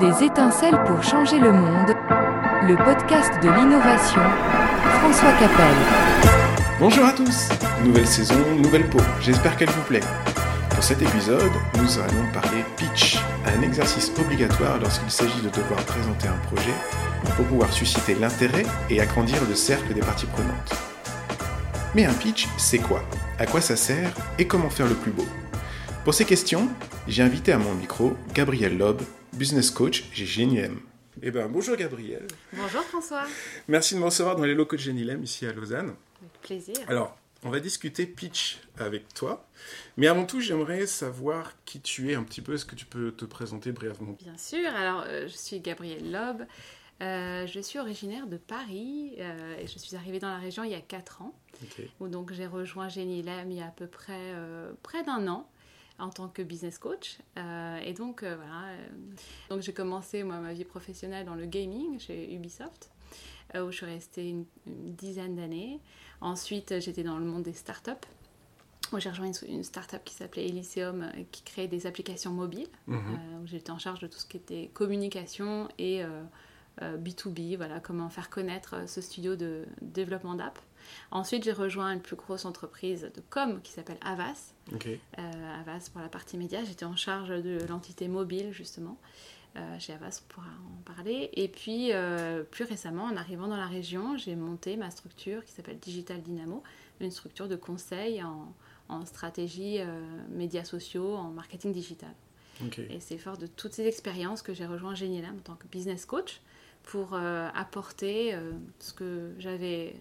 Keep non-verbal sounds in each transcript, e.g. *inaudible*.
Des étincelles pour changer le monde. Le podcast de l'innovation. François Capel. Bonjour à tous Nouvelle saison, nouvelle peau. J'espère qu'elle vous plaît. Pour cet épisode, nous allons parler pitch, un exercice obligatoire lorsqu'il s'agit de devoir présenter un projet pour pouvoir susciter l'intérêt et agrandir le cercle des parties prenantes. Mais un pitch, c'est quoi? À quoi ça sert? Et comment faire le plus beau? Pour ces questions, j'ai invité à mon micro Gabriel Loeb, business coach chez Genilem. Eh ben, bonjour Gabriel. Bonjour François. Merci de me recevoir dans les locaux de Genilem ici à Lausanne. Avec plaisir. Alors, on va discuter pitch avec toi. Mais avant tout, j'aimerais savoir qui tu es un petit peu. Est-ce que tu peux te présenter brièvement? Bien sûr. Alors, euh, je suis Gabrielle Loeb. Euh, je suis originaire de Paris euh, et je suis arrivée dans la région il y a 4 ans. Ok. Où donc j'ai rejoint Genilem il y a à peu près euh, près d'un an en tant que business coach. Euh, et donc euh, voilà. euh, donc j'ai commencé moi ma vie professionnelle dans le gaming chez Ubisoft où je suis restée une, une dizaine d'années. Ensuite j'étais dans le monde des startups. Où j'ai rejoint une, une startup qui s'appelait Elysium qui créait des applications mobiles. Mhm. euh, où j'étais en charge de tout ce qui était communication et euh, euh, B2B, voilà, comment faire connaître ce studio de développement d'app. Ensuite, j'ai rejoint une plus grosse entreprise de com qui s'appelle Avas. Ok. Euh, Avas pour la partie média, j'étais en charge de l'entité mobile justement. Euh, chez Avas, on pourra en parler. Et puis, euh, plus récemment, en arrivant dans la région, j'ai monté ma structure qui s'appelle Digital Dynamo, une structure de conseil en, en stratégie euh, médias sociaux, en marketing digital. Et c'est fort de toutes ces expériences que j'ai rejoint Genilem en tant que business coach pour euh, apporter euh, ce que j'avais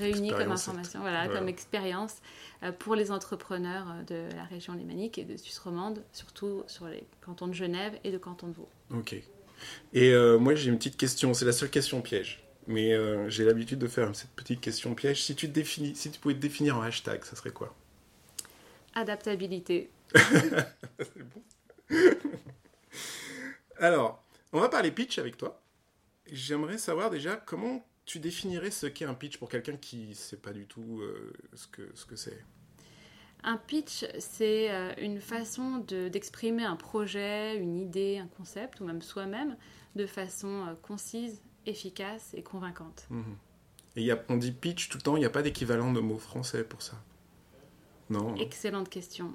euh, réuni comme information, voilà, Voilà. comme expérience euh, pour les entrepreneurs euh, de la région lémanique et de Suisse romande, surtout sur les cantons de Genève et de canton de Vaud. Ok. Et euh, moi, j'ai une petite question. C'est la seule question piège. Mais euh, j'ai l'habitude de faire cette petite question piège. Si tu, te définis, si tu pouvais te définir en hashtag, ça serait quoi? Adaptabilité. *laughs* C'est bon. *laughs* Alors, on va parler pitch avec toi. J'aimerais savoir déjà comment tu définirais ce qu'est un pitch pour quelqu'un qui ne sait pas du tout euh, ce que ce que c'est? Un pitch, c'est euh, une façon de- d'exprimer un projet, une idée, un concept, ou même soi-même, de façon euh, concise, efficace et convaincante. Mhm. Et y a, on dit pitch tout le temps, il n'y a pas d'équivalent de mot français pour ça? Non Excellente question.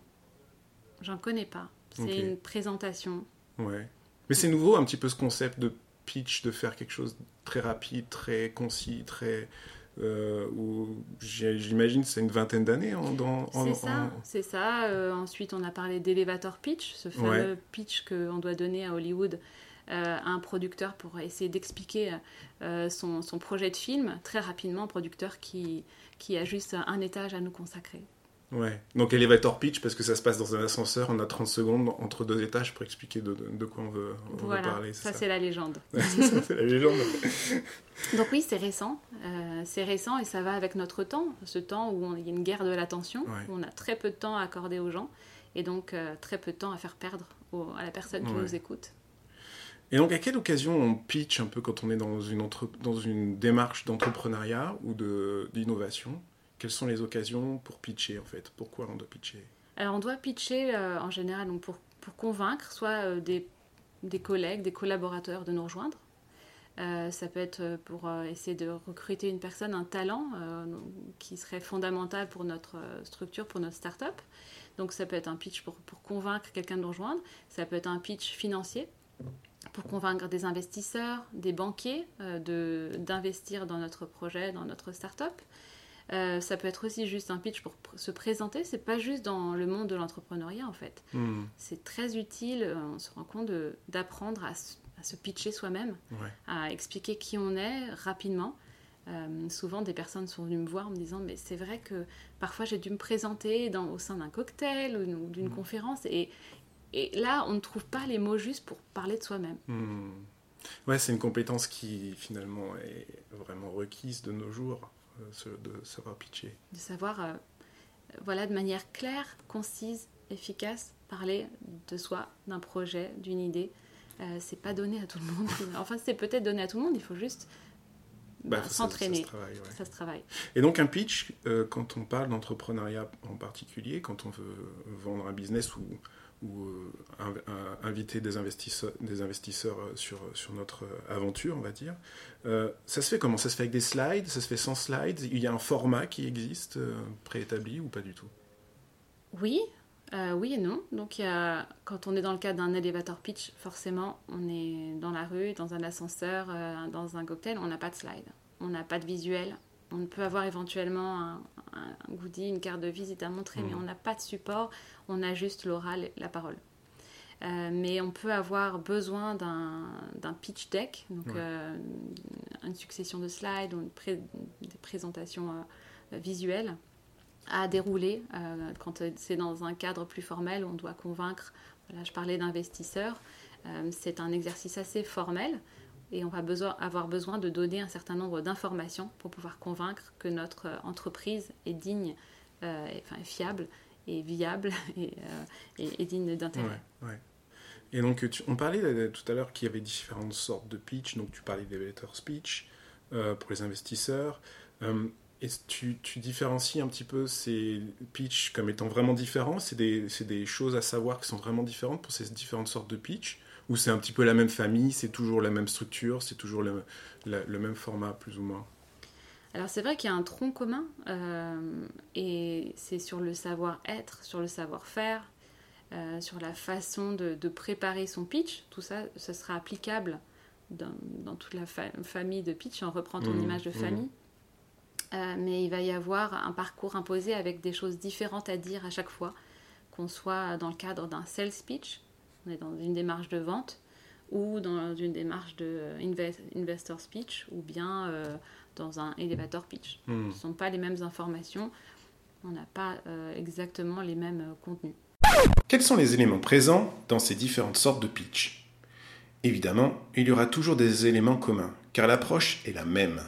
J'en connais pas. C'est une présentation. Ouais. Mais c'est nouveau un petit peu ce concept de pitch, de faire quelque chose de très rapide, très concis, très. Euh, où j'imagine c'est une vingtaine d'années en, en- C'est ça, c'est ça. Euh, ensuite, on a parlé d'elevator pitch, ce fameux Ouais. pitch qu'on doit donner à Hollywood euh, à un producteur pour essayer d'expliquer euh, son, son projet de film très rapidement, un producteur qui, qui a juste un étage à nous consacrer. Ouais. Donc elevator pitch parce que ça se passe dans un ascenseur, on a 30 secondes entre deux étages pour expliquer de, de- de quoi on veut, on veut voilà, parler. ça c'est c'est la légende. *laughs* Ouais, c'est ça, c'est la légende. *laughs* Donc oui, c'est récent. Euh, c'est récent et ça va avec notre temps, ce temps où il y a une guerre de l'attention, Ouais. où on a très peu de temps à accorder aux gens et donc euh, très peu de temps à faire perdre au- à la personne qui Ouais. nous écoute. Et donc, à quelle occasion on pitch un peu quand on est dans une, entre- dans une démarche d'entrepreneuriat ou de- d'innovation? Quelles sont les occasions pour pitcher en fait? Pourquoi on doit pitcher? Alors on doit pitcher euh, en général pour, pour convaincre soit euh, des, des collègues, des collaborateurs de nous rejoindre. Euh, ça peut être pour essayer de recruter une personne, un talent qui serait fondamental pour notre structure, pour notre start-up. Donc ça peut être un pitch pour, pour convaincre quelqu'un de nous rejoindre. Ça peut être un pitch financier pour convaincre des investisseurs, des banquiers euh, d'investir dans notre projet, dans notre start-up. Euh, ça peut être aussi juste un pitch pour pr- se présenter. C'est pas juste dans le monde de l'entrepreneuriat en fait. Hmm, C'est très utile. euh, On se rend compte d'apprendre à, se- à se pitcher soi-même, Ouais. à expliquer qui on est rapidement. Euh, souvent, des personnes sont venues me voir en me disant Mais c'est vrai que parfois j'ai dû me présenter dans- au sein d'un cocktail ou ou d'une Mhm. conférence. Et, et là, on ne trouve pas les mots justes pour parler de soi-même. Hmm. Ouais, c'est une compétence qui finalement est vraiment requise de nos jours, de savoir pitcher. de savoir, euh, voilà, de manière claire, concise, efficace, parler de soi, d'un projet, d'une idée. Euh, c'est pas donné à tout le monde. *laughs* Enfin, c'est peut-être donné à tout le monde. Il faut juste Bah, ça- s'entraîner. Ça, se travaille, ouais. Ça se travaille. Et donc un pitch, euh, quand on parle d'entrepreneuriat en particulier, quand on veut vendre un business ou, ou euh, un- inviter des investisseurs, des investisseurs euh, sur, sur notre euh, aventure, on va dire, euh, ça se fait comment? Ça se fait avec des slides? Ça se fait sans slides? Il y a un format qui existe euh, préétabli ou pas du tout? Oui, euh, oui et non. Donc, il y a, quand on est dans le cadre d'un elevator pitch, forcément, on est dans la rue, dans un ascenseur, euh, dans un cocktail, on n'a pas de slide, on n'a pas de visuel. On peut avoir éventuellement un, goodie, une carte de visite à montrer, mais Mhm. on n'a pas de support, on a juste l'oral et la parole. Euh, mais on peut avoir besoin d'un pitch deck, donc Ouais. euh, une succession de slides ou une pré- des présentations euh, visuelles à dérouler quand c'est dans un cadre plus formel on doit convaincre. Voilà, je parlais d'investisseurs. C'est un exercice assez formel et on va besoin, avoir besoin de donner un certain nombre d'informations pour pouvoir convaincre que notre entreprise est digne, et- enfin, fiable et viable *laughs* et, euh, et- et digne d'intérêt. Et donc, on parlait tout à l'heure qu'il y avait différentes sortes de pitch. Donc, tu parlais d'elevator speech euh, pour les investisseurs. Euh, que tu, tu différencies un petit peu ces pitch comme étant vraiment différents? C'est des, des choses à savoir qui sont vraiment différentes pour ces différentes sortes de pitch Ou c'est un petit peu la même famille, c'est toujours la même structure, c'est toujours le même format, plus ou moins? Alors c'est vrai qu'il y a un tronc commun euh, et c'est sur le savoir-être, sur le savoir-faire, euh, sur la façon de, de préparer son pitch. Tout ça, ce sera applicable dans, dans toute la fa- famille de pitch. On reprend ton Mhm, image de mhm. famille. Euh, mais il va y avoir un parcours imposé avec des choses différentes à dire à chaque fois, qu'on soit dans le cadre d'un sales pitch, on est dans une démarche de vente, ou dans une démarche de invest- investor speech, ou bien dans un elevator pitch. Hmm. Ce ne sont pas les mêmes informations, on n'a pas euh, exactement les mêmes euh, contenus. Quels sont les éléments présents dans ces différentes sortes de pitch? Évidemment, il y aura toujours des éléments communs, car l'approche est la même.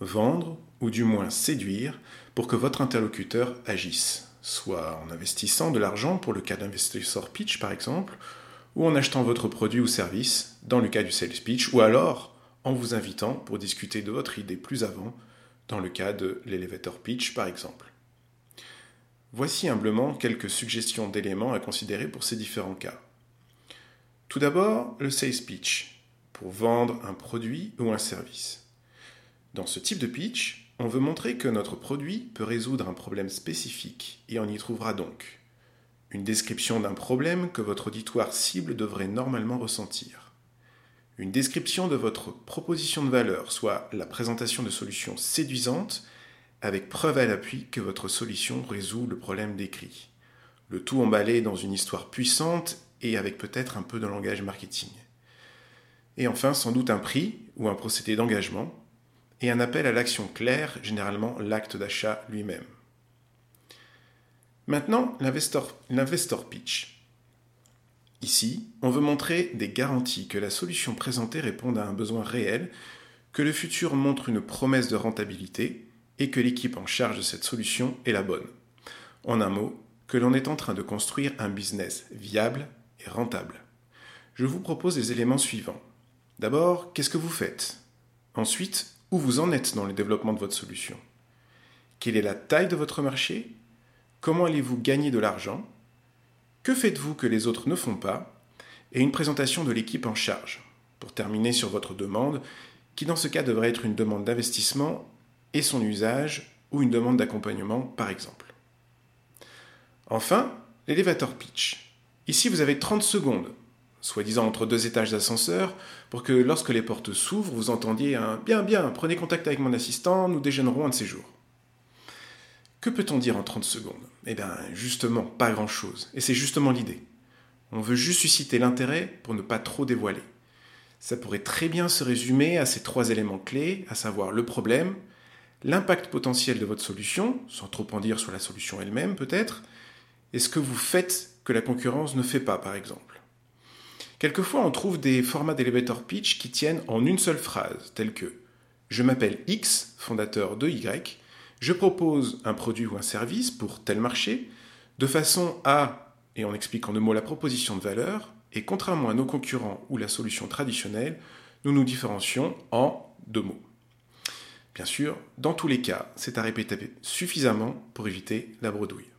Vendre, ou du moins séduire, pour que votre interlocuteur agisse, soit en investissant de l'argent pour le cas d'investisseur pitch par exemple, ou en achetant votre produit ou service, dans le cas du sales pitch, ou alors en vous invitant pour discuter de votre idée plus avant, dans le cas de l'elevator pitch par exemple. Voici humblement quelques suggestions d'éléments à considérer pour ces différents cas. Tout d'abord, le sales pitch, pour vendre un produit ou un service. Dans ce type de pitch, on veut montrer que notre produit peut résoudre un problème spécifique et on y trouvera donc une description d'un problème que votre auditoire cible devrait normalement ressentir, une description de votre proposition de valeur, soit la présentation de solutions séduisantes avec preuve à l'appui que votre solution résout le problème décrit. Le tout emballé dans une histoire puissante et avec peut-être un peu de langage marketing. Et enfin, sans doute un prix ou un procédé d'engagement et un appel à l'action claire, généralement l'acte d'achat lui-même. Maintenant, l'investor, pitch. Ici, on veut montrer des garanties que la solution présentée réponde à un besoin réel, que le futur montre une promesse de rentabilité et que l'équipe en charge de cette solution est la bonne. En un mot, que l'on est en train de construire un business viable et rentable. Je vous propose les éléments suivants. D'abord, qu'est-ce que vous faites? Ensuite, où vous en êtes dans le développement de votre solution? Quelle est la taille de votre marché? Comment allez-vous gagner de l'argent? Que faites-vous que les autres ne font pas Et une présentation de l'équipe en charge, pour terminer sur votre demande, qui dans ce cas devrait être une demande d'investissement et son usage ou une demande d'accompagnement par exemple. Enfin, l'élévateur pitch. Ici, vous avez 30 secondes, soi-disant entre deux étages d'ascenseur, pour que lorsque les portes s'ouvrent, vous entendiez un Bien, bien, prenez contact avec mon assistant, nous déjeunerons un de ces jours. Que peut-on dire en 30 secondes? Eh bien, justement, pas grand-chose. Et c'est justement l'idée. On veut juste susciter l'intérêt pour ne pas trop dévoiler. Ça pourrait très bien se résumer à ces trois éléments clés, à savoir le problème, l'impact potentiel de votre solution, sans trop en dire sur la solution elle-même peut-être, et ce que vous faites que la concurrence ne fait pas par exemple. Quelquefois on trouve des formats d'elevator pitch qui tiennent en une seule phrase, telle que Je m'appelle X, fondateur de Y, je propose un produit ou un service pour tel marché, de façon à, et on explique en deux mots la proposition de valeur, et contrairement à nos concurrents ou la solution traditionnelle, nous nous différencions en deux mots. Bien sûr, dans tous les cas, c'est à répéter suffisamment pour éviter la bredouille.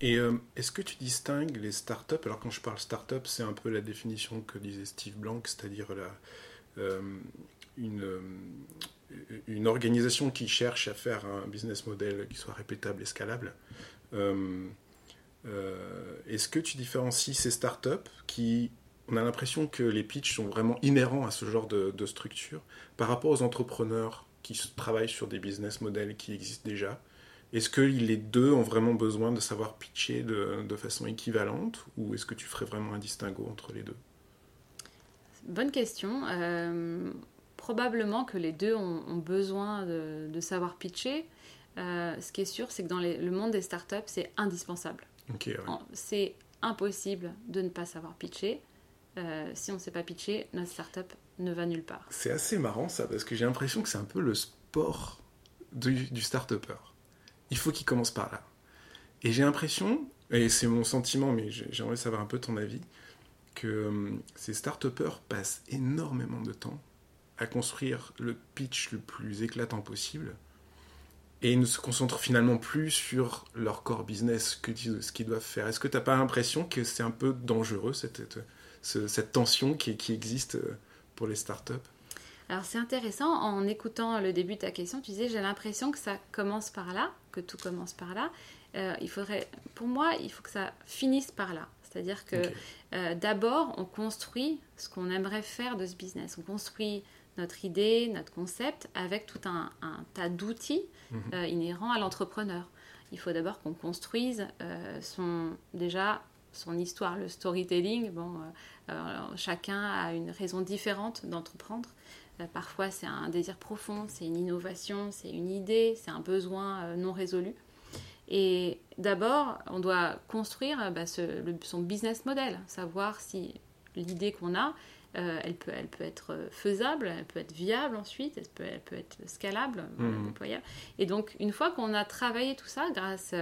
Et euh, est-ce que tu distingues les startups? Alors quand je parle startup, c'est un peu la définition que disait Steve Blank, c'est-à-dire euh, une, euh, une, organisation qui cherche à faire un business model qui soit répétable et scalable. est-ce que tu différencies ces startups qui on a l'impression que les pitchs sont vraiment inhérents à ce genre de, structure par rapport aux entrepreneurs qui travaillent sur des business models qui existent déjà? Est-ce que les deux ont vraiment besoin de savoir pitcher de, façon équivalente ou est-ce que tu ferais vraiment un distinguo entre les deux? Bonne question. Euh, probablement que les deux ont, besoin de, savoir pitcher. Euh, ce qui est sûr, c'est que dans le monde des startups, c'est indispensable. C'est impossible de ne pas savoir pitcher. Euh, si on ne sait pas pitcher, notre startup ne va nulle part. C'est assez marrant ça, parce que j'ai l'impression que c'est un peu le sport du, du start-upper il faut qu'il commence par là. Et j'ai l'impression, et c'est mon sentiment, mais j'aimerais savoir un peu ton avis, que euh, ces start passent énormément de temps à construire le pitch le plus éclatant possible et ne se concentrent finalement plus sur leur core business, que, ce qu'ils doivent faire. Est-ce que tu n'as pas l'impression que c'est un peu dangereux, cette, cette, tension qui, qui, existe euh, pour les startups? Alors c'est intéressant, en écoutant le début de ta question, tu disais j'ai l'impression que ça commence par là, que tout commence par là. Euh, il faudrait, pour moi, il faut que ça finisse par là. C'est-à-dire que euh, d'abord, on construit ce qu'on aimerait faire de ce business. On construit notre idée, notre concept avec tout un, tas d'outils mhm. euh, inhérents à l'entrepreneur. Il faut d'abord qu'on construise son, déjà son histoire, le storytelling. Bon, chacun a une raison différente d'entreprendre. Euh, parfois, c'est un désir profond, c'est une innovation, c'est une idée, c'est un besoin euh, non résolu. Et d'abord, on doit construire euh, bah, son business model, savoir si l'idée qu'on a, elle, peut, elle peut être faisable, elle peut être viable ensuite, elle peut, elle peut être scalable, mmh. déployable. Et donc, une fois qu'on a travaillé tout ça, grâce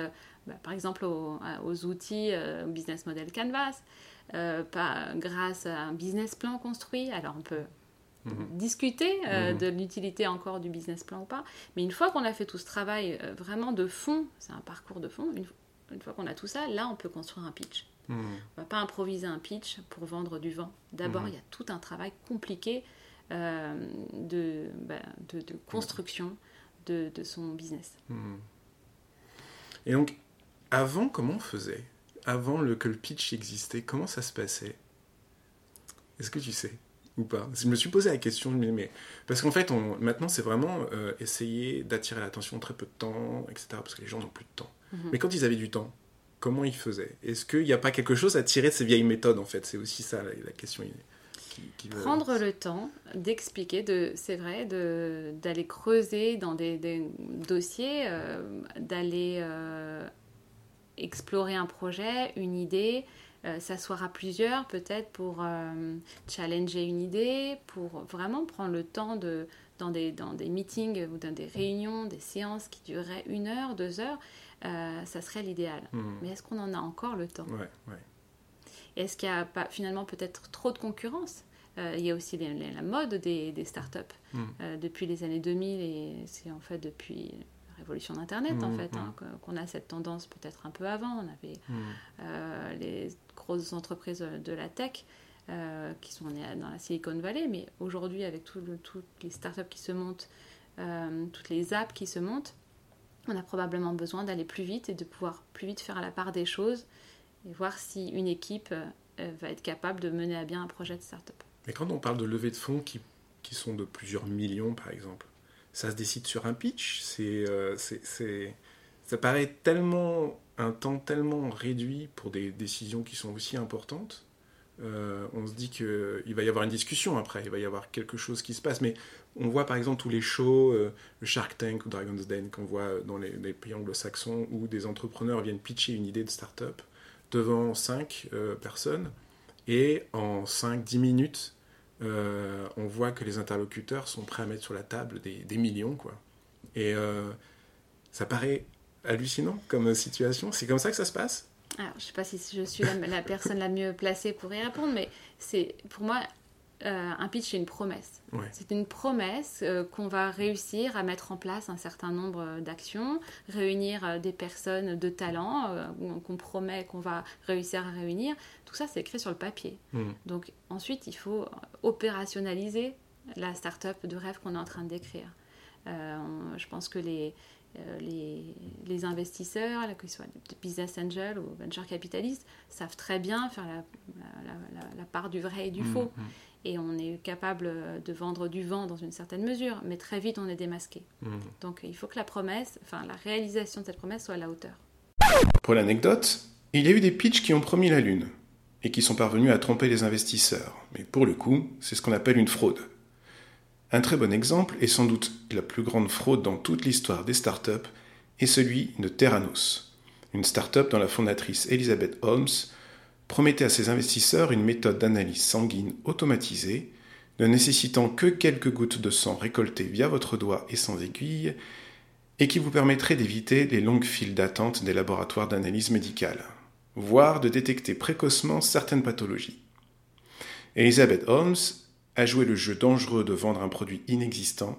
bah, par exemple aux, aux outils business model Canvas, pas, grâce à un business plan construit, alors on peut Mhm. discuter euh, mhm. de l'utilité encore du business plan ou pas. Mais une fois qu'on a fait tout ce travail euh, vraiment de fond, c'est un parcours de fond, une, fois qu'on a tout ça, là on peut construire un pitch. Mhm. On va pas improviser un pitch pour vendre du vent. D'abord, il y a tout un travail compliqué euh, bah, de, de, construction de, de, son business. Et donc, avant, comment on faisait? Avant le, que le pitch existait, comment ça se passait? Est-ce que tu sais ou pas? Je me suis posé la question, mais, parce qu'en fait, on, maintenant, c'est vraiment euh, essayer d'attirer l'attention en très peu de temps, etc., parce que les gens n'ont plus de temps. Mhm. Mais quand ils avaient du temps, comment ils faisaient Est-ce qu'il n'y a pas quelque chose à tirer de ces vieilles méthodes, en fait? C'est aussi ça la, question. Qui, Prendre le temps d'expliquer, de, c'est vrai, d'aller creuser dans des, dossiers, euh, d'aller euh, explorer un projet, une idée, euh, s'asseoir à plusieurs peut-être pour challenger une idée, pour vraiment prendre le temps de, dans, des, dans des meetings ou dans des réunions, des séances qui dureraient une heure, deux heures, euh, ça serait l'idéal. Mmh. Mais est-ce qu'on en a encore le temps? Est-ce qu'il n'y a pas finalement peut-être trop de concurrence? Il y a aussi la mode des, des startups. Mmh. depuis les années 2000, et c'est en fait depuis révolution d'Internet, en mmh, fait, hein, qu'on a cette tendance peut-être un peu avant. On avait les grosses entreprises de la tech euh, qui sont dans la Silicon Valley, mais aujourd'hui, avec toutes les startups qui se montent, euh, toutes les apps qui se montent, on a probablement besoin d'aller plus vite et de pouvoir plus vite faire la part des choses et voir si une équipe euh, va être capable de mener à bien un projet de startup. Mais quand on parle de levée de fonds qui, sont de plusieurs millions, par exemple, ça se décide sur un pitch? C'est, c'est, Ça paraît tellement un temps tellement réduit pour des décisions qui sont aussi importantes, euh, on se dit qu'il va y avoir une discussion après, il va y avoir quelque chose qui se passe. Mais on voit par exemple tous les shows, euh, le Shark Tank ou Dragon's Den qu'on voit dans les, pays anglo-saxons où des entrepreneurs viennent pitcher une idée de start-up devant 5 euh, personnes et en 5-10 minutes, on voit que les interlocuteurs sont prêts à mettre sur la table des, des millions. Quoi. Et ça paraît hallucinant comme situation. C'est comme ça que ça se passe Alors, je ne sais pas si je suis la, personne la mieux placée pour y répondre, mais c'est pour moi euh, un pitch, c'est une promesse. Ouais. C'est une promesse euh, qu'on va réussir à mettre en place un certain nombre euh, d'actions, réunir euh, des personnes de talent qu'on promet qu'on va réussir à réunir. Tout ça, c'est écrit sur le papier. Mm. Donc ensuite, il faut opérationnaliser la start-up de rêve qu'on est en train de décrire. On- je pense que les, les, les investisseurs, là, qu'ils soient des business angels ou venture capitalistes, savent très bien faire la, la- la- la part du vrai et du Mm, faux. mm, Et on est capable de vendre du vent dans une certaine mesure, mais très vite on est démasqué. mm. Donc il faut que la promesse, enfin la réalisation de cette promesse soit à la hauteur. Pour l'anecdote, il y a eu des pitchs qui ont promis la Lune et qui sont parvenus à tromper les investisseurs. Mais pour le coup, c'est ce qu'on appelle une fraude. Un très bon exemple, et sans doute la plus grande fraude dans toute l'histoire des startups, est celui de Terranos, une startup dont la fondatrice Elizabeth Holmes promettait à ses investisseurs une méthode d'analyse sanguine automatisée, ne nécessitant que quelques gouttes de sang récoltées via votre doigt et sans aiguille, et qui vous permettrait d'éviter les longues files d'attente des laboratoires d'analyse médicale, voire de détecter précocement certaines pathologies. Elizabeth Holmes a joué le jeu dangereux de vendre un produit inexistant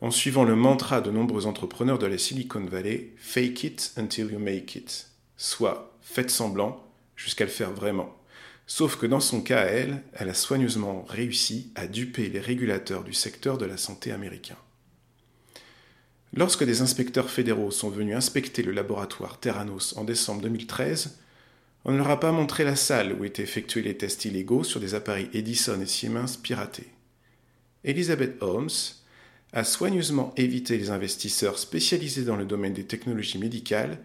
en suivant le mantra de nombreux entrepreneurs de la Silicon Valley Fake it until you make it, soit faites semblant jusqu'à le faire vraiment. Sauf que dans son cas à elle, elle a soigneusement réussi à duper les régulateurs du secteur de la santé américain. Lorsque des inspecteurs fédéraux sont venus inspecter le laboratoire Terranos en décembre 2013, on ne leur a pas montré la salle où étaient effectués les tests illégaux sur des appareils Edison et Siemens piratés. Elizabeth Holmes a soigneusement évité les investisseurs spécialisés dans le domaine des technologies médicales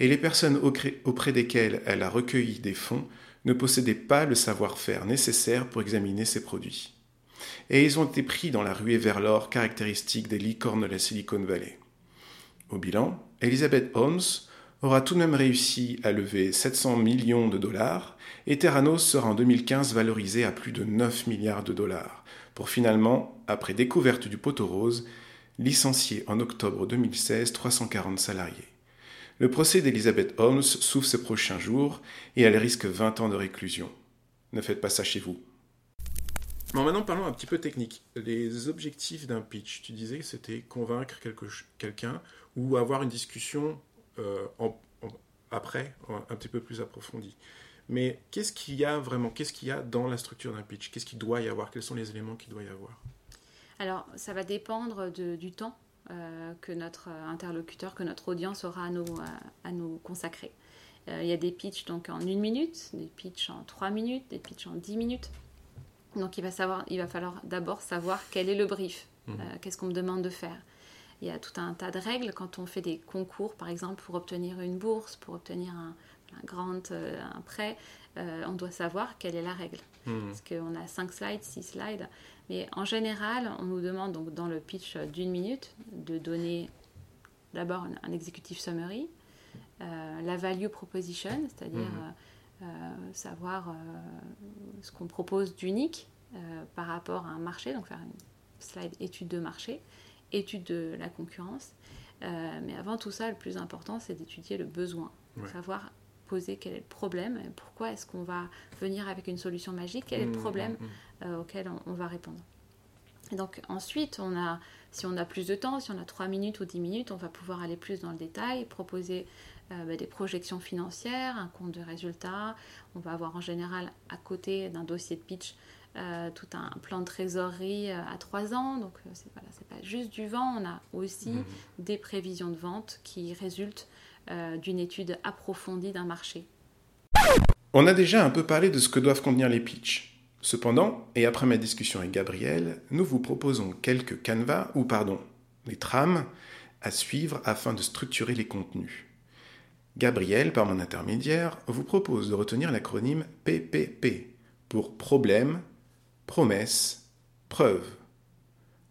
et les personnes auprès desquelles elle a recueilli des fonds ne possédaient pas le savoir-faire nécessaire pour examiner ces produits et ils ont été pris dans la ruée vers l'or caractéristique des licornes de la Silicon Valley. Au bilan, Elizabeth Holmes aura tout de même réussi à lever 700 millions de dollars et Terranos sera en 2015 valorisé à plus de 9 milliards de dollars, pour finalement, après découverte du poteau rose, licencier en octobre 2016 340 salariés. Le procès d'Elizabeth Holmes s'ouvre ces prochains jours et elle risque 20 ans de réclusion. Ne faites pas ça chez vous. Bon, maintenant parlons un petit peu technique. Les objectifs d'un pitch, tu disais c'était convaincre quelqu'un ou avoir une discussion euh, en, après, un petit peu plus approfondie. Mais qu'est-ce qu'il y a vraiment Qu'est-ce qu'il y a dans la structure d'un pitch? Qu'est-ce qu'il doit y avoir? Quels sont les éléments qu'il doit y avoir? Alors, ça va dépendre de, du temps euh, que notre interlocuteur, que notre audience aura à nous, à, à nous consacrer. Euh, il y a des pitchs donc en une minute, des pitchs en trois minutes, des pitchs en dix minutes. Donc il va, savoir, il va falloir d'abord savoir quel est le brief, mmh. euh, qu'est-ce qu'on me demande de faire. Il y a tout un tas de règles quand on fait des concours, par exemple, pour obtenir une bourse, pour obtenir un, un grant, euh, un prêt, euh, on doit savoir quelle est la règle. Mmh. Parce qu'on a 5 slides, 6 slides. Mais en général, on nous demande donc dans le pitch d'une minute de donner d'abord un, un, executive summary, euh, la value proposition, c'est-à-dire mmh. Euh, savoir ce qu'on propose d'unique par rapport à un marché, donc faire une slide étude de marché, étude de la concurrence. Euh, mais avant tout ça, le plus important, c'est d'étudier le besoin, ouais. savoir poser quel est le problème, pourquoi est-ce qu'on va venir avec une solution magique, quel est le problème mmh, auquel on, on, va répondre. Et donc ensuite, on a, si on a plus de temps, si on a 3 minutes ou 10 minutes, on va pouvoir aller plus dans le détail, proposer euh, bah, des projections financières, un compte de résultats. On va avoir en général à côté d'un dossier de pitch euh, tout un plan de trésorerie euh, à 3 ans. Donc c'est voilà, pas juste du vent, on a aussi mmh. des prévisions de vente qui résultent euh, d'une étude approfondie d'un marché. On a déjà un peu parlé de ce que doivent contenir les pitchs. Cependant, et après ma discussion avec Gabriel, nous vous proposons quelques canevas, ou pardon, des trames à suivre afin de structurer les contenus. Gabriel, par mon intermédiaire, vous propose de retenir l'acronyme PPP pour problème, promesse, preuve,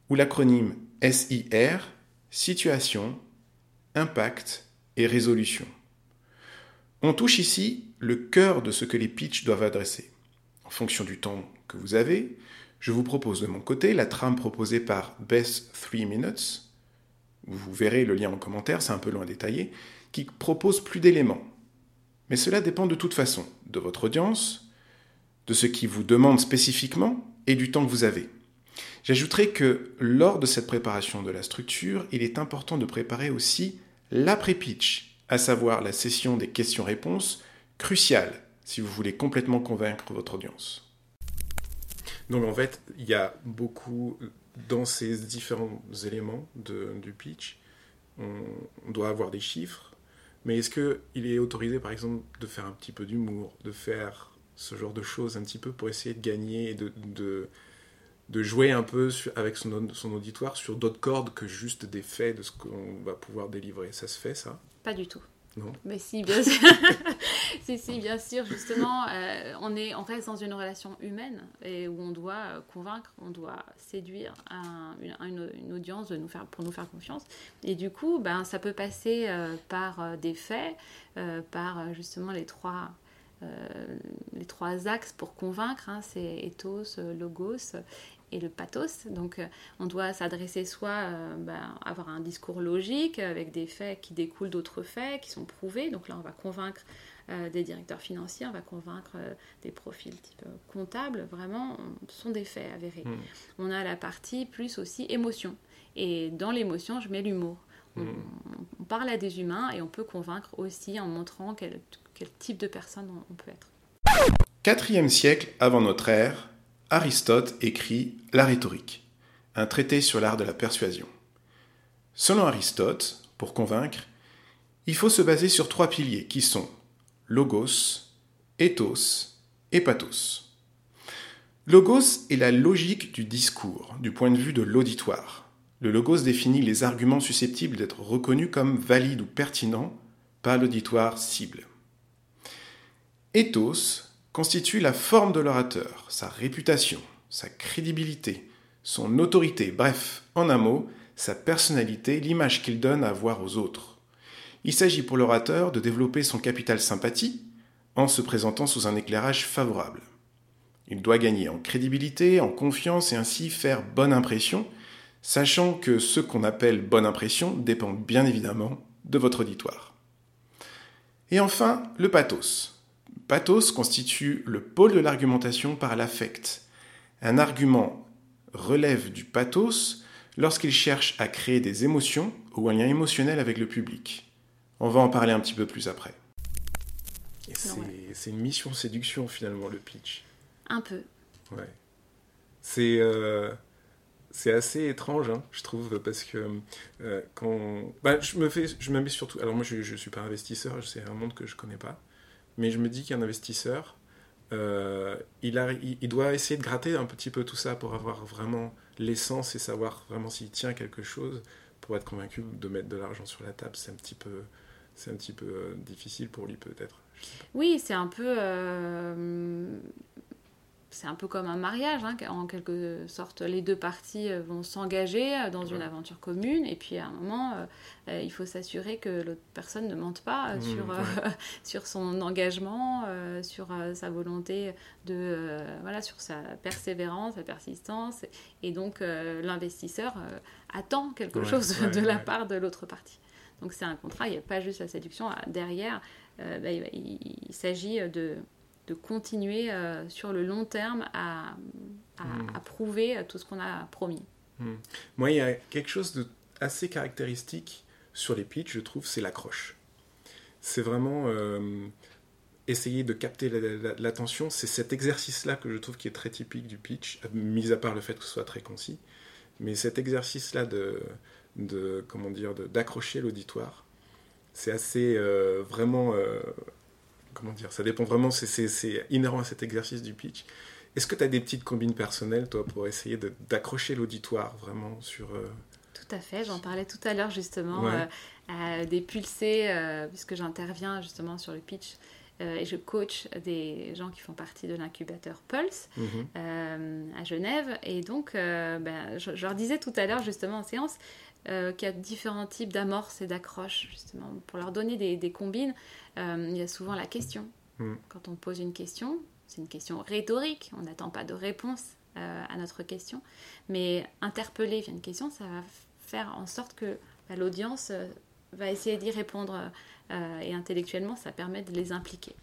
ou l'acronyme SIR, situation, impact et résolution. On touche ici le cœur de ce que les pitchs doivent adresser. En fonction du temps que vous avez, je vous propose de mon côté la trame proposée par Best 3 Minutes. Vous verrez le lien en commentaire, c'est un peu long à détailler, qui propose plus d'éléments. Mais cela dépend de toute façon de votre audience, de ce qui vous demande spécifiquement et du temps que vous avez. J'ajouterai que lors de cette préparation de la structure, il est important de préparer aussi l'après-pitch, à savoir la session des questions-réponses, cruciale si vous voulez complètement convaincre votre audience. Donc en fait, il y a beaucoup dans ces différents éléments du pitch. On, doit avoir des chiffres, mais est-ce qu'il est autorisé par exemple de faire un petit peu d'humour, de faire ce genre de choses un petit peu pour essayer de gagner et de, de, jouer un peu avec son, son auditoire sur d'autres cordes que juste des faits de ce qu'on va pouvoir délivrer Ça se fait ça? Pas du tout. Non? Mais si, bien sûr. *laughs* si, si, bien sûr. Justement, euh, on, est, on reste dans une relation humaine et où on doit euh, convaincre, on doit séduire une, audience de nous faire, pour nous faire confiance. Et du coup, ben, ça peut passer euh, par des faits, par justement les trois, les trois axes pour convaincre. Hein, c'est ethos, logos et le pathos. Donc euh, on doit s'adresser soit euh, ben, avoir un discours logique avec des faits qui découlent d'autres faits qui sont prouvés. Donc là on va convaincre euh, des directeurs financiers, on va convaincre des profils type comptable. Vraiment, ce sont des faits avérés. Hmm. On a la partie plus aussi émotion. Et dans l'émotion, je mets l'humour. On, hmm. on, parle à des humains et on peut convaincre aussi en montrant quel, quel type de personne on peut être. Quatrième siècle avant notre ère, Aristote écrit La rhétorique, un traité sur l'art de la persuasion. Selon Aristote, pour convaincre, il faut se baser sur trois piliers qui sont logos, ethos et pathos. Logos est la logique du discours, du point de vue de l'auditoire. Le logos définit les arguments susceptibles d'être reconnus comme valides ou pertinents par l'auditoire cible. Ethos constitue la forme de l'orateur, sa réputation, sa crédibilité, son autorité, bref, en un mot, sa personnalité, l'image qu'il donne à voir aux autres. Il s'agit pour l'orateur de développer son capital sympathie en se présentant sous un éclairage favorable. Il doit gagner en crédibilité, en confiance et ainsi faire bonne impression, sachant que ce qu'on appelle bonne impression dépend bien évidemment de votre auditoire. Et enfin, le pathos pathos constitue le pôle de l'argumentation par l'affect. Un argument relève du pathos lorsqu'il cherche à créer des émotions ou un lien émotionnel avec le public. On va en parler un petit peu plus après. C'est une mission séduction finalement le pitch. Un peu. Ouais. C'est euh, assez étrange, hein, je trouve, parce que euh, quand bah, je me fais, je surtout. Alors moi, je, je suis pas investisseur, c'est un monde que je connais pas mais je me dis qu'un investisseur, euh, il, doit essayer de gratter un petit peu tout ça pour avoir vraiment l'essence et savoir vraiment s'il tient quelque chose pour être convaincu de mettre de l'argent sur la table. C'est un petit peu, c'est un petit peu euh, difficile pour lui peut-être. Oui, c'est un peu euh, c'est un peu comme un mariage, hein, en quelque sorte. Les deux parties euh, vont s'engager euh, dans une aventure commune, et puis à un moment, euh, il faut s'assurer que l'autre personne ne mente pas mmh, sur, *laughs* sur son engagement, sur sa volonté de. voilà, sur sa persévérance, sa persistance. Et donc, l'investisseur attend quelque chose *laughs* de la part de l'autre partie. Donc, c'est un contrat, il n'y a pas juste la séduction. Derrière, bah, il s'agit de de continuer euh, sur le long terme à, à, hmm. prouver tout ce qu'on a promis. Hmm. Moi, il y a quelque chose de assez caractéristique sur les pitchs, je trouve, c'est l'accroche. C'est vraiment euh, essayer de capter l'attention. c'est cet exercice-là que je trouve qui est très typique du pitch, mis à part le fait que ce soit très concis. Mais cet exercice-là de, de, comment dire, d'accrocher l'auditoire, c'est assez euh, vraiment comment dire, ça dépend vraiment, c'est inhérent à cet exercice du pitch. Est-ce que tu as des petites combines personnelles, toi, pour essayer d'accrocher l'auditoire vraiment sur... Euh, tout à fait, j'en parlais tout à l'heure justement, euh, des pulsés, euh, puisque j'interviens justement sur le pitch. et je coach des gens qui font partie de l'incubateur Pulse mhm. à Genève. Et donc, ben, je, leur disais tout à l'heure, justement en séance, euh, qu'il y a différents types d'amorces et d'accroches, justement, pour leur donner des, combines. Euh, il y a souvent la question. Mm. Quand on pose une question, c'est une question rhétorique, on n'attend pas de réponse euh, à notre question, mais interpeller via une question, ça va faire en sorte que bah, l'audience va essayer d'y répondre et intellectuellement, ça permet de les impliquer.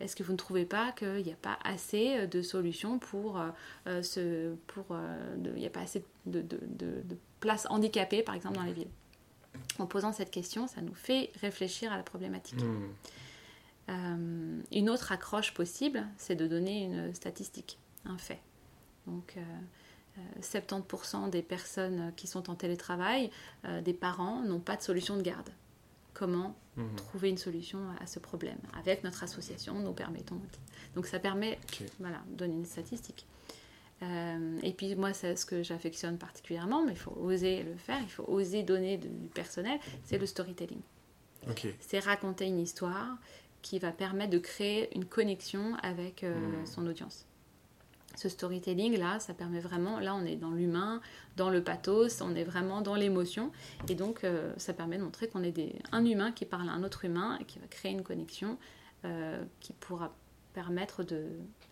Est-ce que vous ne trouvez pas qu'il n'y a pas assez de solutions pour ce, pour, il n'y a pas assez de, de, de places handicapées, par exemple, dans les villes? En posant cette question, ça nous fait réfléchir à la problématique. Hmm. Euh, une autre accroche possible, c'est de donner une statistique, un fait. Donc, euh, 70% des personnes qui sont en télétravail, euh, des parents, n'ont pas de solution de garde. Comment Mhm. trouver une solution à ce problème Avec notre association, nous permettons. Donc ça permet voilà, de donner une statistique. Euh, et puis moi, c'est ce que j'affectionne particulièrement, mais il faut oser le faire, il faut oser donner de- du personnel, c'est le storytelling. C'est raconter une histoire qui va permettre de créer une connexion avec euh, Mhm. son audience. Ce storytelling là, ça permet vraiment, là on est dans l'humain, dans le pathos, on est vraiment dans l'émotion, et donc euh, ça permet de montrer qu'on est un humain qui parle à un autre humain et qui va créer une connexion euh, qui pourra permettre de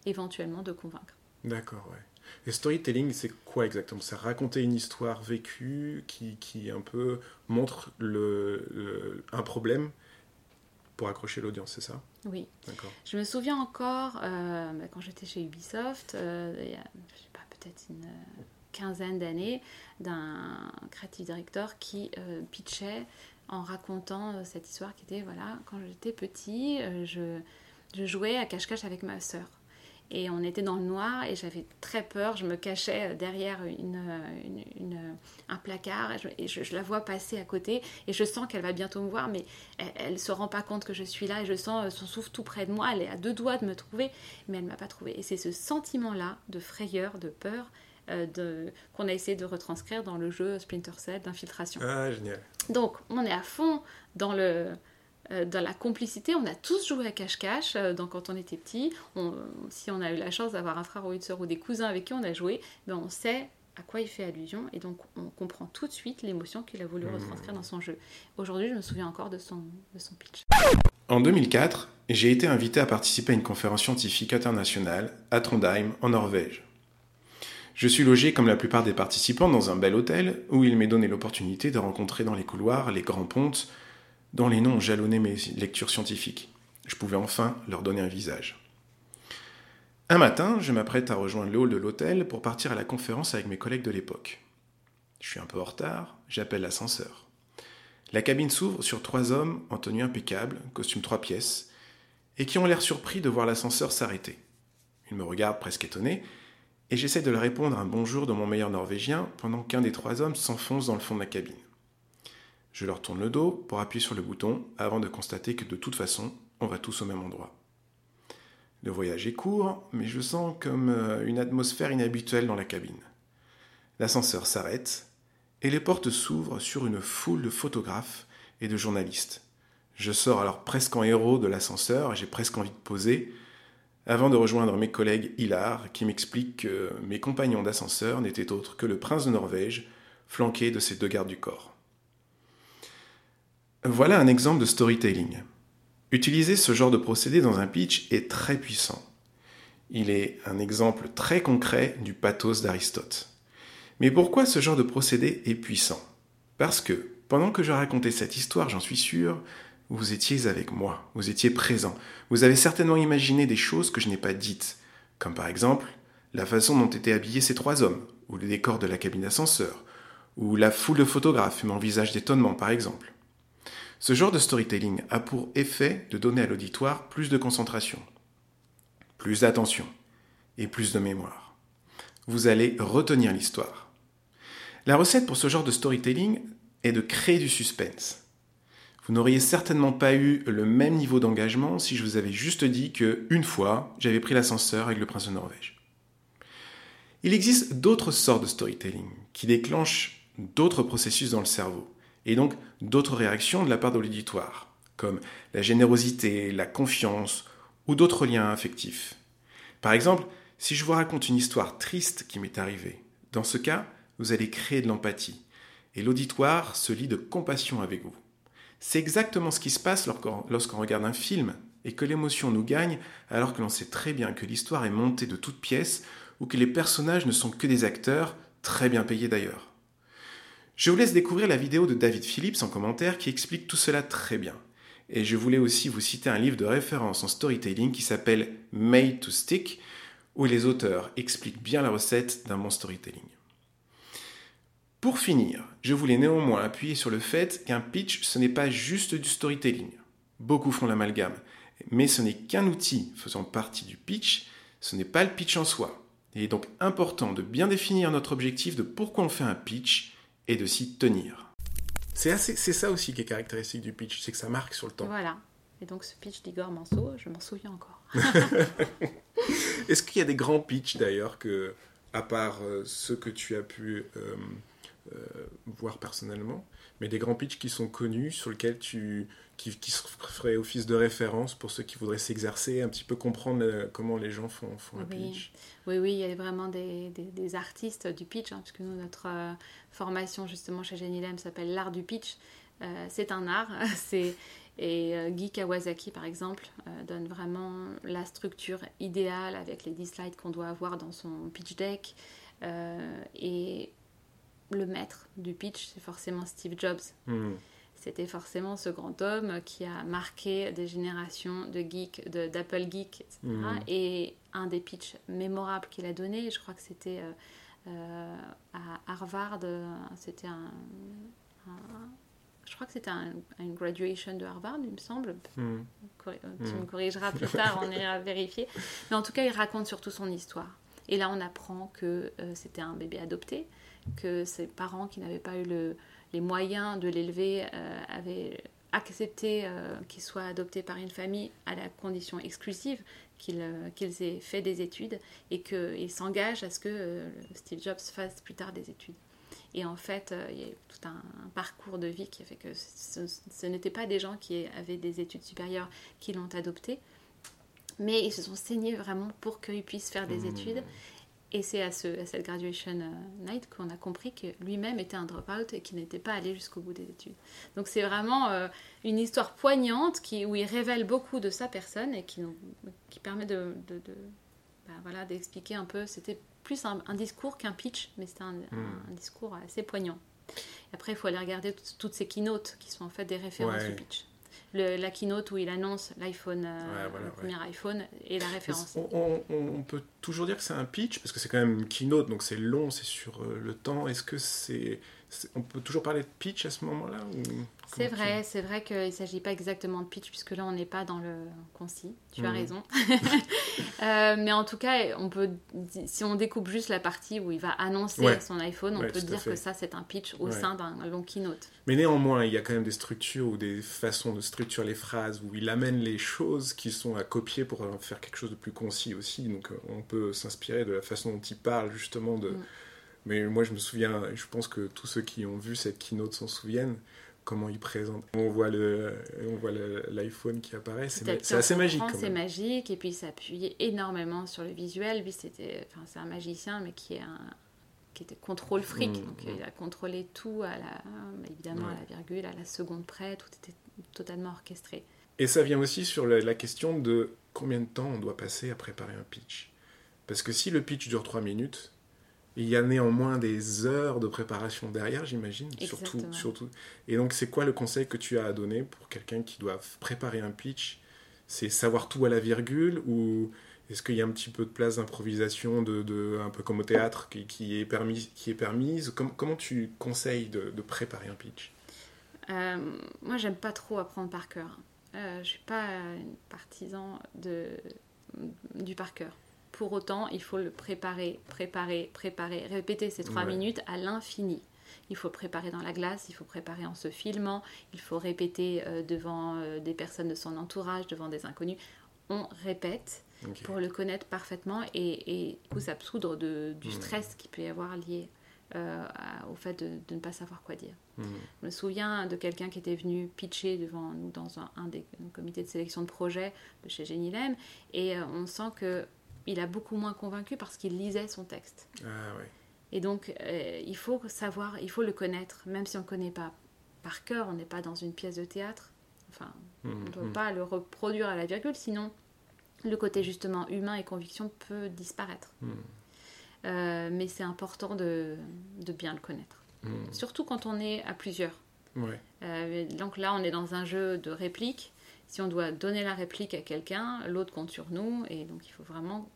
éventuellement de convaincre. D'accord, ouais. Et storytelling, c'est quoi exactement? C'est raconter une histoire vécue qui, qui un peu montre le- un problème pour accrocher l'audience, c'est ça? Oui. Je me souviens encore, euh, bah, quand j'étais chez Ubisoft, euh, il y a, je sais pas, peut-être une euh, quinzaine d'années, d'un creative director qui euh, pitchait en racontant cette histoire qui était, voilà, quand j'étais petit, je, je jouais à cache-cache avec ma sœur. Et on était dans le noir et j'avais très peur. Je me cachais euh, derrière une, euh, une- une, euh, un placard et, je, et je- je la vois passer à côté et je sens qu'elle va bientôt me voir, mais elle, ne se rend pas compte que je suis là et je sens son souffle tout près de moi. Elle est à deux doigts de me trouver, mais elle ne m'a pas trouvé. Et c'est ce sentiment-là de frayeur, de peur, de- qu'on a essayé de retranscrire dans le jeu Splinter Cell d'infiltration. Ah, génial. Donc, on est à fond dans le dans la complicité, on a tous joué à cache-cache euh, donc quand on était petit. On- si on a eu la chance d'avoir un frère ou une sœur ou des cousins avec qui on a joué, ben on sait à quoi il fait allusion et donc on comprend tout de suite l'émotion qu'il a voulu Mmh. retranscrire dans son jeu. Aujourd'hui, je me souviens encore de son, de son pitch. En 2004, j'ai été invité à participer à une conférence scientifique internationale à Trondheim, en Norvège. Je suis logé comme la plupart des participants dans un bel hôtel où il m'est donné l'opportunité de rencontrer dans les couloirs les grands pontes dont les noms jalonné mes lectures scientifiques. Je pouvais enfin leur donner un visage. Un matin, je m'apprête à rejoindre le hall de l'hôtel pour partir à la conférence avec mes collègues de l'époque. Je suis un peu en retard, j'appelle l'ascenseur. La cabine s'ouvre sur trois hommes en tenue impeccable, costume trois pièces, et qui ont l'air surpris de voir l'ascenseur s'arrêter. Ils me regardent presque étonnés, et j'essaie de leur répondre un bonjour de mon meilleur norvégien pendant qu'un des trois hommes s'enfonce dans le fond de la cabine. Je leur tourne le dos pour appuyer sur le bouton avant de constater que de toute façon, on va tous au même endroit. Le voyage est court, mais je sens comme euh, une atmosphère inhabituelle dans la cabine. L'ascenseur s'arrête, et les portes s'ouvrent sur une foule de photographes et de journalistes. Je sors alors presque en héros de l'ascenseur et j'ai presque envie de poser, avant de rejoindre mes collègues Hilar qui m'expliquent que mes compagnons d'ascenseur n'étaient autres que le prince de Norvège, flanqué de ses deux gardes du corps. Voilà un exemple de storytelling. Utiliser ce genre de procédé dans un pitch est très puissant. Il est un exemple très concret du pathos d'Aristote. Mais pourquoi ce genre de procédé est puissant? Parce que, pendant que je racontais cette histoire, j'en suis sûr, vous étiez avec moi, vous étiez présent. Vous avez certainement imaginé des choses que je n'ai pas dites, comme par exemple la façon dont étaient habillés ces trois hommes, ou le décor de la cabine d'ascenseur, ou la foule de photographes mon visage d'étonnement par exemple. Ce genre de storytelling a pour effet de donner à l'auditoire plus de concentration, plus d'attention et plus de mémoire. Vous allez retenir l'histoire. La recette pour ce genre de storytelling est de créer du suspense. Vous n'auriez certainement pas eu le même niveau d'engagement si je vous avais juste dit que, une fois, j'avais pris l'ascenseur avec le prince de Norvège. Il existe d'autres sortes de storytelling qui déclenchent d'autres processus dans le cerveau et donc d'autres réactions de la part de l'auditoire, comme la générosité, la confiance ou d'autres liens affectifs. Par exemple, si je vous raconte une histoire triste qui m'est arrivée, dans ce cas, vous allez créer de l'empathie et l'auditoire se lie de compassion avec vous. C'est exactement ce qui se passe lorsqu'on regarde un film et que l'émotion nous gagne alors que l'on sait très bien que l'histoire est montée de toutes pièces ou que les personnages ne sont que des acteurs, très bien payés d'ailleurs. Je vous laisse découvrir la vidéo de David Phillips en commentaire qui explique tout cela très bien. Et je voulais aussi vous citer un livre de référence en storytelling qui s'appelle Made to Stick, où les auteurs expliquent bien la recette d'un bon storytelling. Pour finir, je voulais néanmoins appuyer sur le fait qu'un pitch, ce n'est pas juste du storytelling. Beaucoup font l'amalgame, mais ce n'est qu'un outil faisant partie du pitch, ce n'est pas le pitch en soi. Il est donc important de bien définir notre objectif de pourquoi on fait un pitch et de s'y tenir. C'est ça aussi qui est caractéristique du pitch, c'est que ça marque sur le temps. Voilà. Et donc ce pitch d'Igor Manso, je m'en souviens encore. *laughs* *laughs* Est-ce qu'il y a des grands pitchs d'ailleurs que, à part euh, ceux que tu as pu euh, euh, voir personnellement, mais des grands pitchs qui sont connus, sur lesquels tu, qui, qui feraient office de référence pour ceux qui voudraient s'exercer, un petit peu comprendre comment les gens font, font un pitch Oui, oui, il y a vraiment des, des, artistes du pitch, hein, puisque nous, notre formation justement chez Genilem s'appelle l'art du pitch. c'est un art, *laughs* c'est et euh, Guy Kawasaki, par exemple, euh, donne vraiment la structure idéale avec les 10 slides qu'on doit avoir dans son pitch deck. Euh, et le maître du pitch, c'est forcément Steve Jobs. Hmm. C'était forcément ce grand homme qui a marqué des générations de geeks, d'Apple geeks, etc. Hmm. Et un des pitchs mémorables qu'il a donné, je crois que c'était à Harvard, c'était un je crois que c'était un, une graduation de Harvard, il me semble. Hmm. Tu me corrigeras plus tard, on ira *laughs* vérifier. Mais en tout cas, il raconte surtout son histoire. Et là, on apprend que euh, c'était un bébé adopté, que ses parents qui n'avaient pas eu le, les moyens de l'élever euh, avaient accepté euh, qu'il soit adopté par une famille à la condition exclusive qu'ils aient fait des études et qu'il s'engage à ce que Steve Jobs fasse plus tard des études. Et en fait, euh, il y a tout un, parcours de vie qui a fait que ce, n'étaient pas des gens qui avaient des études supérieures qui l'ont adopté, mais ils se sont saignés vraiment pour qu'ils puissent faire des mmh. études. Et c'est à, ce, cette graduation euh, night qu'on a compris que lui-même était un drop-out et qu'il n'était pas allé jusqu'au bout des études. Donc c'est vraiment euh, une histoire poignante qui, où il révèle beaucoup de sa personne et qui, qui permet de, de, bah, voilà, d'expliquer un peu. C'était plus un, discours qu'un pitch, mais c'était hmm. un, discours assez poignant. après, il faut aller regarder toutes ces keynotes qui sont en fait des références du pitch. Le, la keynote où il annonce l'iPhone, euh, le premier iPhone et la référence. On, peut toujours dire que c'est un pitch? Parce que c'est quand même une keynote, donc c'est long, c'est sur euh, le temps. Est-ce que c'est, on peut toujours parler de pitch à ce moment-là c'est vrai, c'est vrai qu'il ne s'agit pas exactement de pitch, puisque là, on n'est pas dans le concis. Tu as mhm. raison. *laughs* Euh, mais en tout cas, on peut, si on découpe juste la partie où il va annoncer son iPhone, on peut dire que ça, c'est un pitch au sein d'un long keynote. Mais néanmoins, il y a quand même des structures ou des façons de structurer les phrases où il amène les choses qui sont à copier pour faire quelque chose de plus concis aussi. Donc, euh, on peut s'inspirer de la façon dont il parle, justement. de... Mm. Mais moi, je me souviens, je pense que tous ceux qui ont vu cette keynote s'en souviennent comment il présente. On voit le, on voit l'iPhone qui apparaît, c'est assez magique. C'est magique et puis il s'appuie énormément sur le visuel. Lui, c'était, enfin, c'est un magicien, mais qui est un, qui était contrôle fric. Mmh, donc mmh. il a contrôlé tout à la, évidemment à la virgule, à la seconde près. Tout était totalement orchestré. Et ça vient aussi sur la, la question de combien de temps on doit passer à préparer un pitch. Parce que si le pitch dure 3 minutes, il y a néanmoins des heures de préparation derrière, j'imagine. Surtout, surtout. Et donc, c'est quoi le conseil que tu as à donner pour quelqu'un qui doit préparer un pitch? C'est savoir tout à la virgule ou est-ce qu'il y a un petit peu de place d'improvisation, de, un peu comme au théâtre, qui, est, permis, qui est permise? Comment tu conseilles de, préparer un pitch? Euh, Moi, j'aime pas trop apprendre par cœur. Euh, je suis pas partisan de, du par cœur. Pour autant, il faut le préparer, préparer, préparer, répéter ces trois minutes à l'infini. Il faut préparer dans la glace, il faut préparer en se filmant, il faut répéter euh, devant euh, des personnes de son entourage, devant des inconnus. On répète pour le connaître parfaitement et, et absoudre de, du stress qu'il peut y avoir lié euh, au fait de, ne pas savoir quoi dire. Je me souviens de quelqu'un qui était venu pitcher devant nous dans un, des comités de sélection de projet de chez Genilem et on sent que il a beaucoup moins convaincu parce qu'il lisait son texte. Ah, Et donc, euh, il faut savoir, il faut le connaître, même si on ne connaît pas par cœur, on n'est pas dans une pièce de théâtre. Enfin, on ne doit mmh, mmh. pas le reproduire à la virgule, sinon le côté justement humain et conviction peut disparaître. Mmh. Euh, mais c'est important de, de, bien le connaître. Surtout quand on est à plusieurs. Euh, donc là, on est dans un jeu de répliques. Si on doit donner la réplique à quelqu'un, l'autre compte sur nous, et donc il faut vraiment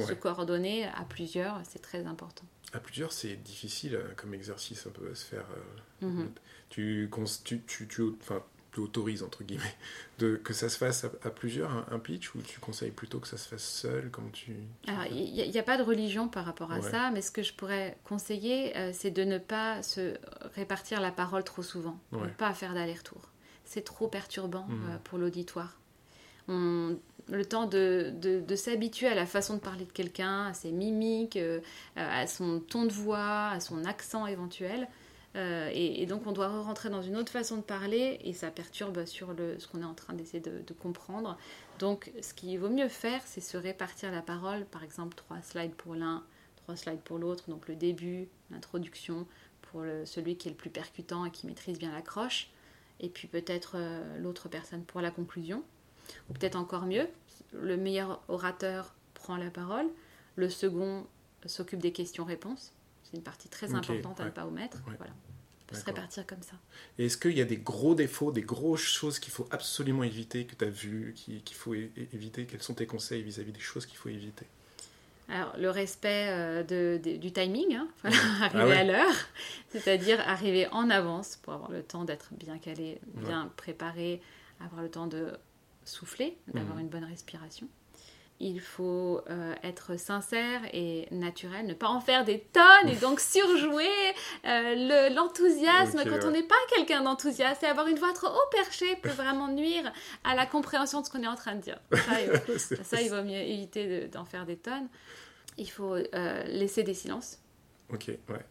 se coordonner à plusieurs, c'est très important. À plusieurs, c'est difficile euh, comme exercice un peu à se faire. Euh, mhm. Tu, tu, tu, tu, enfin, tu autorises, entre guillemets, de, que ça se fasse à, plusieurs, un, pitch, ou tu conseilles plutôt que ça se fasse seul comme tu, Alors, il n'y a, pas de religion par rapport à ça, mais ce que je pourrais conseiller, euh, c'est de ne pas se répartir la parole trop souvent, ne pas faire d'aller-retour. C'est trop perturbant mhm. pour l'auditoire. Le temps de, s'habituer à la façon de parler de quelqu'un, à ses mimiques, euh, à son ton de voix, à son accent éventuel. Euh, et, donc on doit rentrer dans une autre façon de parler et ça perturbe sur ce qu'on est en train d'essayer de, comprendre. Donc ce qu'il vaut mieux faire, c'est se répartir la parole, par exemple trois slides pour l'un, trois slides pour l'autre, donc le début, l'introduction pour celui qui est le plus percutant et qui maîtrise bien l'accroche, et puis peut-être euh, l'autre personne pour la conclusion. Ou peut-être encore mieux, le meilleur orateur prend la parole, le second s'occupe des questions-réponses. C'est une partie très importante à ne pas omettre. Voilà. On peut se répartir comme ça. Et est-ce qu'il y a des gros défauts, des grosses choses qu'il faut absolument éviter, que tu as vues, qu'il faut éviter? Quels sont tes conseils vis-à-vis des choses qu'il faut éviter? Alors, le respect euh, de, du timing, hein, *laughs* ah arriver à l'heure, *laughs* c'est-à-dire arriver en avance pour avoir le temps d'être bien calé, bien préparé, avoir le temps de souffler, d'avoir mhm. une bonne respiration. Il faut euh, être sincère et naturel, ne pas en faire des tonnes et donc surjouer euh, l'enthousiasme quand on n'est pas quelqu'un d'enthousiaste et avoir une voix trop haut perchée peut *laughs* vraiment nuire à la compréhension de ce qu'on est en train de dire. Ça, il, *laughs* vaut mieux éviter d'en faire des tonnes. Il faut euh, laisser des silences. Ok, ouais.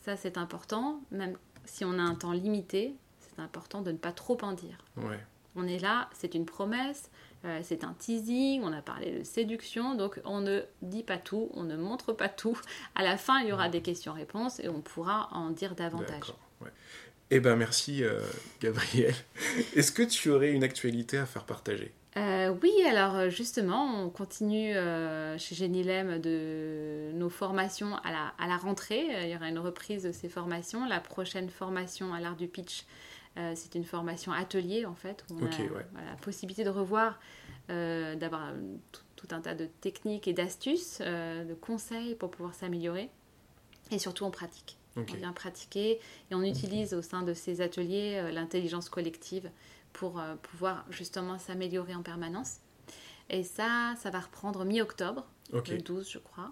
Ça, c'est important. Même si on a un temps limité, c'est important de ne pas trop en dire. Ouais. On est là, c'est une promesse, euh, c'est un teasing, on a parlé de séduction, donc on ne dit pas tout, on ne montre pas tout. À la fin, il y aura des questions-réponses et on pourra en dire davantage. Eh ben merci euh, Gabriel. *laughs* Est-ce que tu aurais une actualité à faire partager? Euh, oui, alors justement, on continue chez Genilem de nos formations à la, à la rentrée. Il y aura une reprise de ces formations. La prochaine formation à l'art du pitch euh, c'est une formation atelier en fait, où on a la possibilité de revoir, euh, d'avoir tout, un tas de techniques et d'astuces, euh, de conseils pour pouvoir s'améliorer. Et surtout on pratique. On vient pratiquer et on utilise au sein de ces ateliers l'intelligence collective pour pouvoir justement s'améliorer en permanence. Et ça, ça va reprendre mi-octobre, le 12 je crois.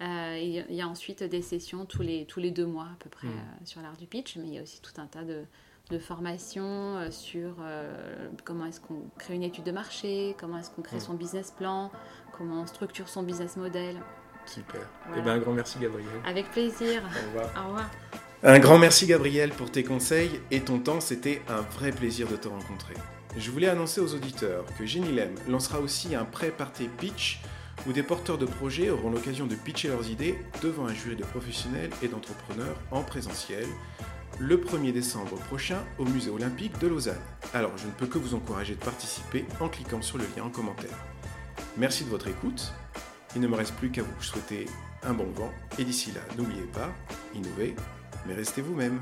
il y a ensuite des sessions tous les, tous les deux mois à peu près hmm. sur l'art du pitch, mais il y a aussi tout un tas de, de formation euh, sur euh, comment est-ce qu'on crée une étude de marché, comment est-ce qu'on crée hmm. son business plan, comment on structure son business model. Super. Eh bien, un grand merci Gabriel. Avec plaisir. Au revoir. Au revoir. Un grand merci Gabriel pour tes conseils et ton temps, c'était un vrai plaisir de te rencontrer. Je voulais annoncer aux auditeurs que Genilem lancera aussi un prêt party pitch où des porteurs de projets auront l'occasion de pitcher leurs idées devant un jury de professionnels et d'entrepreneurs en présentiel le 1er décembre prochain au Musée olympique de Lausanne. Alors je ne peux que vous encourager de participer en cliquant sur le lien en commentaire. Merci de votre écoute. Il ne me reste plus qu'à vous souhaiter un bon vent et d'ici là, n'oubliez pas, innovez, mais restez vous-même.